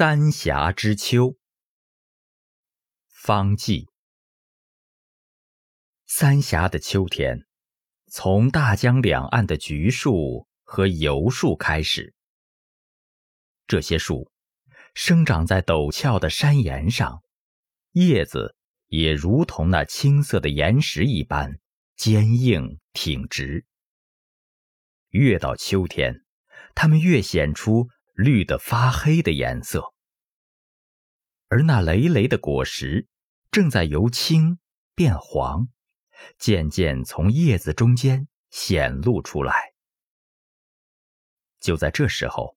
三峡之秋，方剂。三峡的秋天，从大江两岸的橘树和油树开始。这些树生长在陡峭的山岩上，叶子也如同那青色的岩石一般坚硬挺直。越到秋天，它们越显出。绿得发黑的颜色，而那累累的果实正在由青变黄，渐渐从叶子中间显露出来。就在这时候，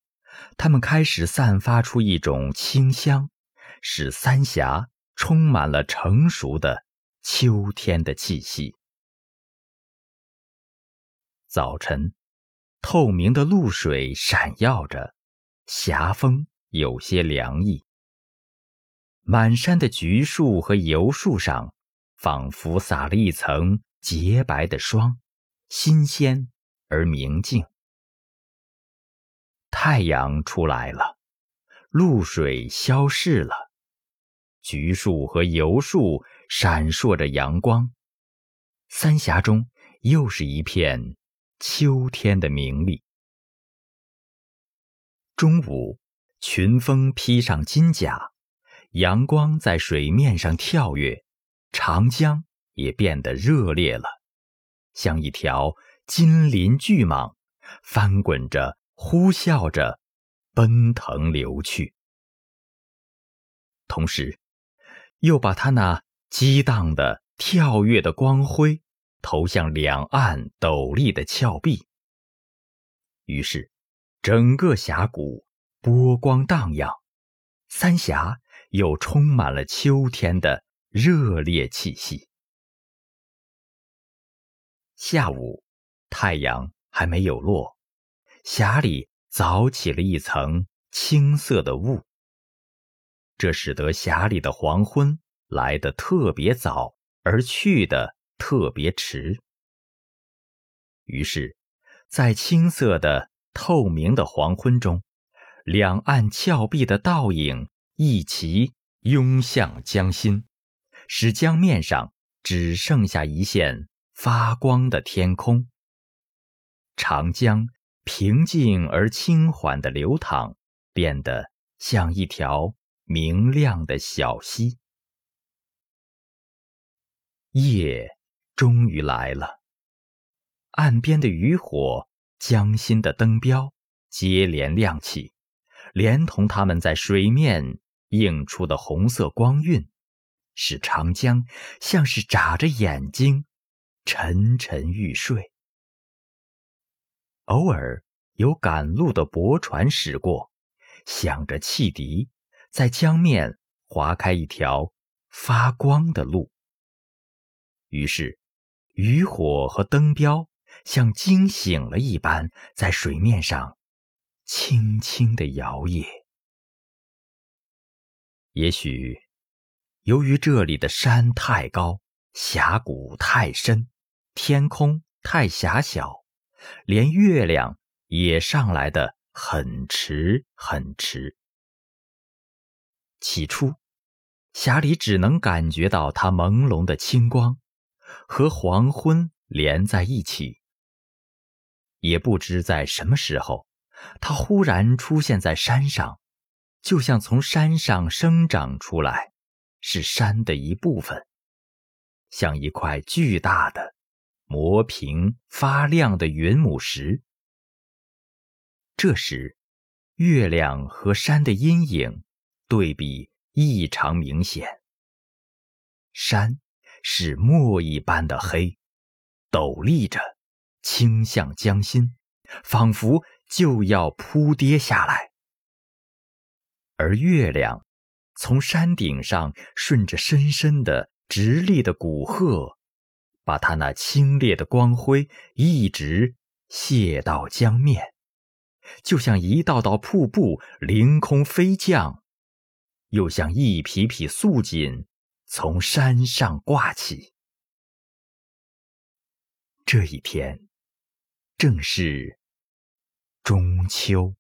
它们开始散发出一种清香，使三峡充满了成熟的秋天的气息。早晨，透明的露水闪耀着。霞风有些凉意，满山的橘树和油树上，仿佛撒了一层洁白的霜，新鲜而明净。太阳出来了，露水消逝了，橘树和油树闪烁着阳光，三峡中又是一片秋天的明丽。中午，群峰披上金甲，阳光在水面上跳跃，长江也变得热烈了，像一条金鳞巨蟒，翻滚着，呼啸着，奔腾流去。同时，又把它那激荡的、跳跃的光辉投向两岸陡立的峭壁。于是。整个峡谷波光荡漾，三峡又充满了秋天的热烈气息。下午，太阳还没有落，峡里早起了一层青色的雾，这使得峡里的黄昏来得特别早，而去的特别迟。于是，在青色的。透明的黄昏中，两岸峭壁的倒影一齐涌向江心，使江面上只剩下一线发光的天空。长江平静而轻缓的流淌，变得像一条明亮的小溪。夜终于来了，岸边的渔火。江心的灯标接连亮起，连同它们在水面映出的红色光晕，使长江像是眨着眼睛，沉沉欲睡。偶尔有赶路的驳船驶过，响着汽笛，在江面划开一条发光的路。于是，渔火和灯标。像惊醒了一般，在水面上轻轻地摇曳。也许，由于这里的山太高，峡谷太深，天空太狭小，连月亮也上来的很迟很迟。起初，峡里只能感觉到它朦胧的青光，和黄昏连在一起。也不知在什么时候，它忽然出现在山上，就像从山上生长出来，是山的一部分，像一块巨大的、磨平发亮的云母石。这时，月亮和山的阴影对比异常明显。山是墨一般的黑，陡立着。倾向江心，仿佛就要扑跌下来。而月亮从山顶上顺着深深的、直立的古壑，把它那清冽的光辉一直泻到江面，就像一道道瀑布凌空飞降，又像一匹匹素锦从山上挂起。这一天。正是中秋。